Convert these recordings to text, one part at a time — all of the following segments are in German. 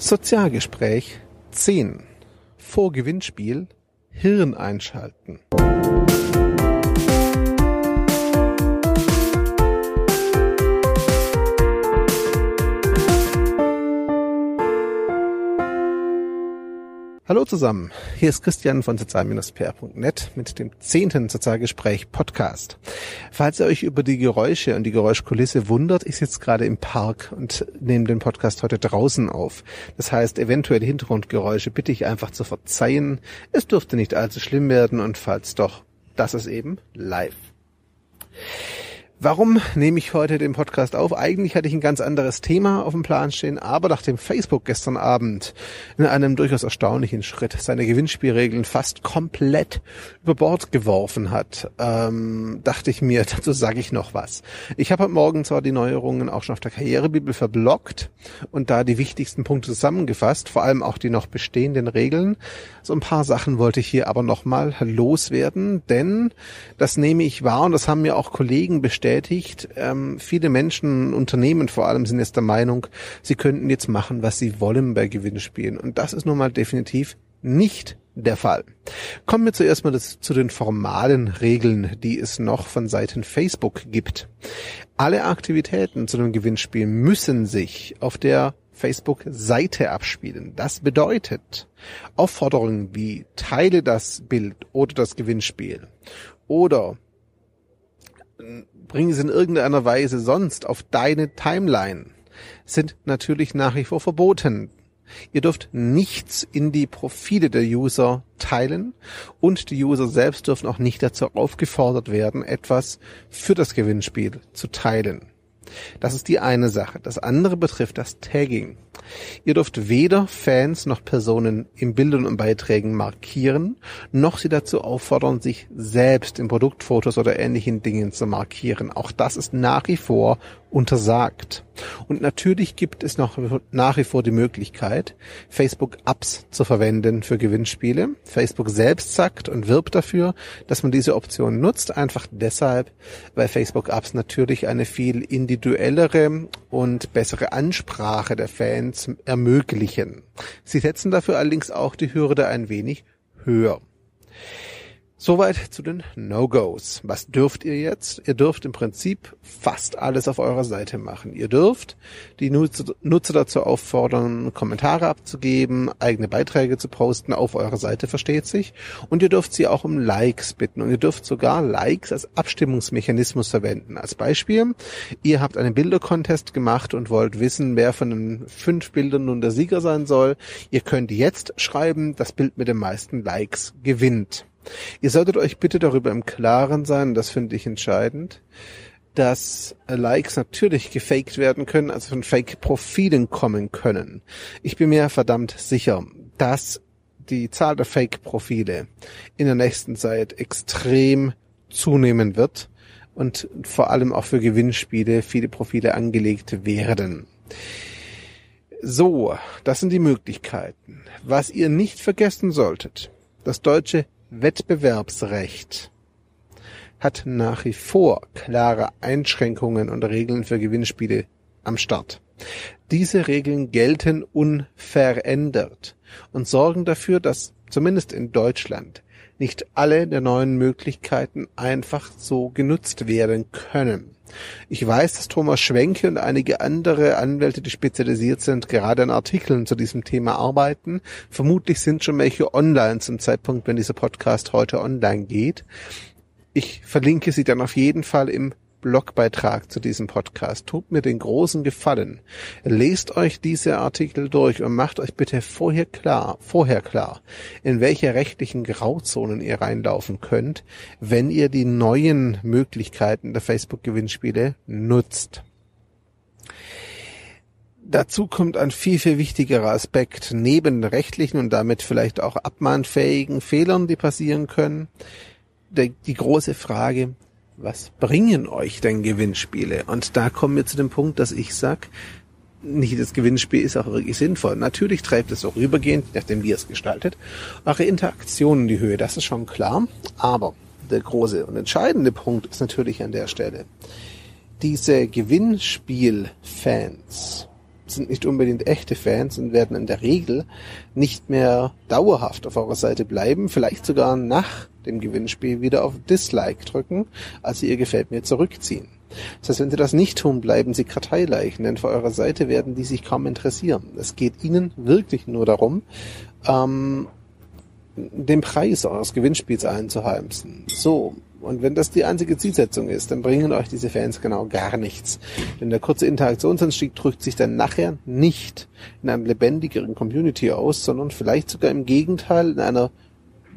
Sozialgespräch 10. Vor Gewinnspiel Hirn einschalten. Hallo zusammen, hier ist Christian von sozial-pr.net mit dem zehnten Sozialgespräch Podcast. Falls ihr euch über die Geräusche und die Geräuschkulisse wundert, ich sitze gerade im Park und nehme den Podcast heute draußen auf. Das heißt, eventuelle Hintergrundgeräusche bitte ich einfach zu verzeihen. Es dürfte nicht allzu schlimm werden und falls doch, das ist eben live. Warum nehme ich heute den Podcast auf? Eigentlich hatte ich ein ganz anderes Thema auf dem Plan stehen, aber nachdem Facebook gestern Abend in einem durchaus erstaunlichen Schritt seine Gewinnspielregeln fast komplett über Bord geworfen hat, ähm, dachte ich mir, dazu sage ich noch was. Ich habe heute Morgen zwar die Neuerungen auch schon auf der Karrierebibel verblockt und da die wichtigsten Punkte zusammengefasst, vor allem auch die noch bestehenden Regeln. So ein paar Sachen wollte ich hier aber nochmal loswerden, denn das nehme ich wahr und das haben mir auch Kollegen bestätigt, bestätigt. Ähm, viele Menschen, Unternehmen vor allem, sind jetzt der Meinung, sie könnten jetzt machen, was sie wollen bei Gewinnspielen. Und das ist nun mal definitiv nicht der Fall. Kommen wir zuerst mal das, zu den formalen Regeln, die es noch von Seiten Facebook gibt. Alle Aktivitäten zu einem Gewinnspiel müssen sich auf der Facebook-Seite abspielen. Das bedeutet, Aufforderungen wie teile das Bild oder das Gewinnspiel oder bring es in irgendeiner Weise sonst auf deine Timeline, sind natürlich nach wie vor verboten. Ihr dürft nichts in die Profile der User teilen und die User selbst dürfen auch nicht dazu aufgefordert werden, etwas für das Gewinnspiel zu teilen. Das ist die eine Sache. Das andere betrifft das Tagging. Ihr dürft weder Fans noch Personen in Bildern und Beiträgen markieren, noch sie dazu auffordern, sich selbst in Produktfotos oder ähnlichen Dingen zu markieren. Auch das ist nach wie vor untersagt. Und natürlich gibt es noch nach wie vor die Möglichkeit, Facebook-Apps zu verwenden für Gewinnspiele. Facebook selbst sagt und wirbt dafür, dass man diese Option nutzt, einfach deshalb, weil Facebook-Apps natürlich eine viel individuellere und bessere Ansprache der Fans ermöglichen. Sie setzen dafür allerdings auch die Hürde ein wenig höher. Soweit zu den No-Gos. Was dürft ihr jetzt? Ihr dürft im Prinzip fast alles auf eurer Seite machen. Ihr dürft die Nutzer dazu auffordern, Kommentare abzugeben, eigene Beiträge zu posten auf eurer Seite, versteht sich. Und ihr dürft sie auch um Likes bitten. Und ihr dürft sogar Likes als Abstimmungsmechanismus verwenden. Als Beispiel, ihr habt einen Bildercontest gemacht und wollt wissen, wer von den fünf Bildern nun der Sieger sein soll. Ihr könnt jetzt schreiben, das Bild mit den meisten Likes gewinnt. Ihr solltet euch bitte darüber im Klaren sein, das finde ich entscheidend, dass Likes natürlich gefaked werden können, also von Fake-Profilen kommen können. Ich bin mir verdammt sicher, dass die Zahl der Fake-Profile in der nächsten Zeit extrem zunehmen wird und vor allem auch für Gewinnspiele viele Profile angelegt werden. So, das sind die Möglichkeiten. Was ihr nicht vergessen solltet, das deutsche Wettbewerbsrecht hat nach wie vor klare Einschränkungen und Regeln für Gewinnspiele am Start. Diese Regeln gelten unverändert und sorgen dafür, dass zumindest in Deutschland nicht alle der neuen Möglichkeiten einfach so genutzt werden können. Ich weiß, dass Thomas Schwenke und einige andere Anwälte, die spezialisiert sind, gerade an Artikeln zu diesem Thema arbeiten. Vermutlich sind schon welche online zum Zeitpunkt, wenn dieser Podcast heute online geht. Ich verlinke sie dann auf jeden Fall im Blogbeitrag zu diesem Podcast. Tut mir den großen Gefallen. Lest euch diese Artikel durch und macht euch bitte vorher klar, vorher klar, in welche rechtlichen Grauzonen ihr reinlaufen könnt, wenn ihr die neuen Möglichkeiten der Facebook-Gewinnspiele nutzt. Dazu kommt ein viel, viel wichtigerer Aspekt neben rechtlichen und damit vielleicht auch abmahnfähigen Fehlern, die passieren können. Die große Frage, was bringen euch denn Gewinnspiele? Und da kommen wir zu dem Punkt, dass ich sag, nicht das Gewinnspiel ist auch wirklich sinnvoll. Natürlich treibt es auch rübergehend, nachdem wir es gestaltet, eure Interaktion in die Höhe, das ist schon klar. Aber der große und entscheidende Punkt ist natürlich an der Stelle, diese Gewinnspiel-Fans sind nicht unbedingt echte Fans und werden in der Regel nicht mehr dauerhaft auf eurer Seite bleiben, vielleicht sogar nach dem Gewinnspiel wieder auf Dislike drücken, also ihr gefällt mir zurückziehen. Das heißt, wenn sie das nicht tun, bleiben sie Karteileichen, denn für eure Seite werden die sich kaum interessieren. Es geht ihnen wirklich nur darum, ähm, den Preis eures Gewinnspiels einzuheimsen. So. Und wenn das die einzige Zielsetzung ist, dann bringen euch diese Fans genau gar nichts. Denn der kurze Interaktionsanstieg drückt sich dann nachher nicht in einem lebendigeren Community aus, sondern vielleicht sogar im Gegenteil in einer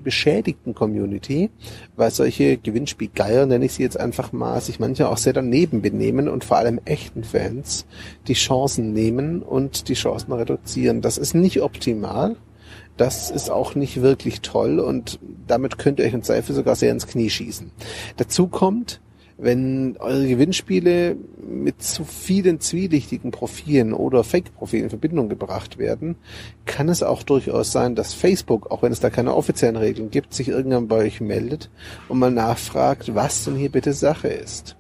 beschädigten Community, weil solche Gewinnspielgeier, nenne ich sie jetzt einfach mal, sich manchmal auch sehr daneben benehmen und vor allem echten Fans die Chancen nehmen und die Chancen reduzieren. Das ist nicht optimal. Das ist auch nicht wirklich toll und damit könnt ihr euch im Zweifel sogar sehr ins Knie schießen. Dazu kommt, wenn eure Gewinnspiele mit zu vielen zwielichtigen Profilen oder Fake-Profilen in Verbindung gebracht werden, kann es auch durchaus sein, dass Facebook, auch wenn es da keine offiziellen Regeln gibt, sich irgendwann bei euch meldet und mal nachfragt, was denn hier bitte Sache ist.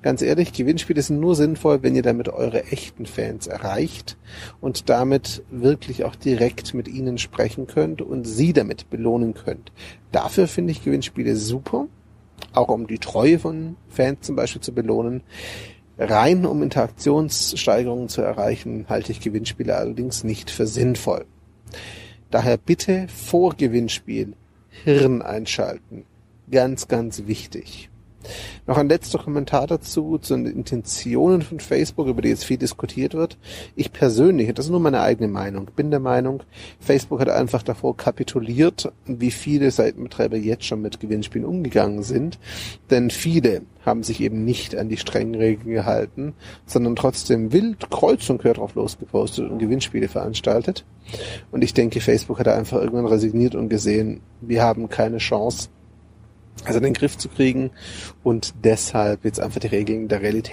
Ganz ehrlich, Gewinnspiele sind nur sinnvoll, wenn ihr damit eure echten Fans erreicht und damit wirklich auch direkt mit ihnen sprechen könnt und sie damit belohnen könnt. Dafür finde ich Gewinnspiele super auch um die Treue von Fans zum Beispiel zu belohnen. Rein um Interaktionssteigerungen zu erreichen, halte ich Gewinnspiele allerdings nicht für sinnvoll. Daher bitte vor Gewinnspiel Hirn einschalten. Ganz, ganz wichtig. Noch ein letzter Kommentar dazu, zu den Intentionen von Facebook, über die jetzt viel diskutiert wird. Ich persönlich, das ist nur meine eigene Meinung, bin der Meinung, Facebook hat einfach davor kapituliert, wie viele Seitenbetreiber jetzt schon mit Gewinnspielen umgegangen sind. Denn viele haben sich eben nicht an die strengen Regeln gehalten, sondern trotzdem wild kreuz und quer drauf losgepostet und Gewinnspiele veranstaltet. Und ich denke, Facebook hat einfach irgendwann resigniert und gesehen, wir haben keine Chance, also in den Griff zu kriegen und deshalb jetzt einfach die Regeln der Realität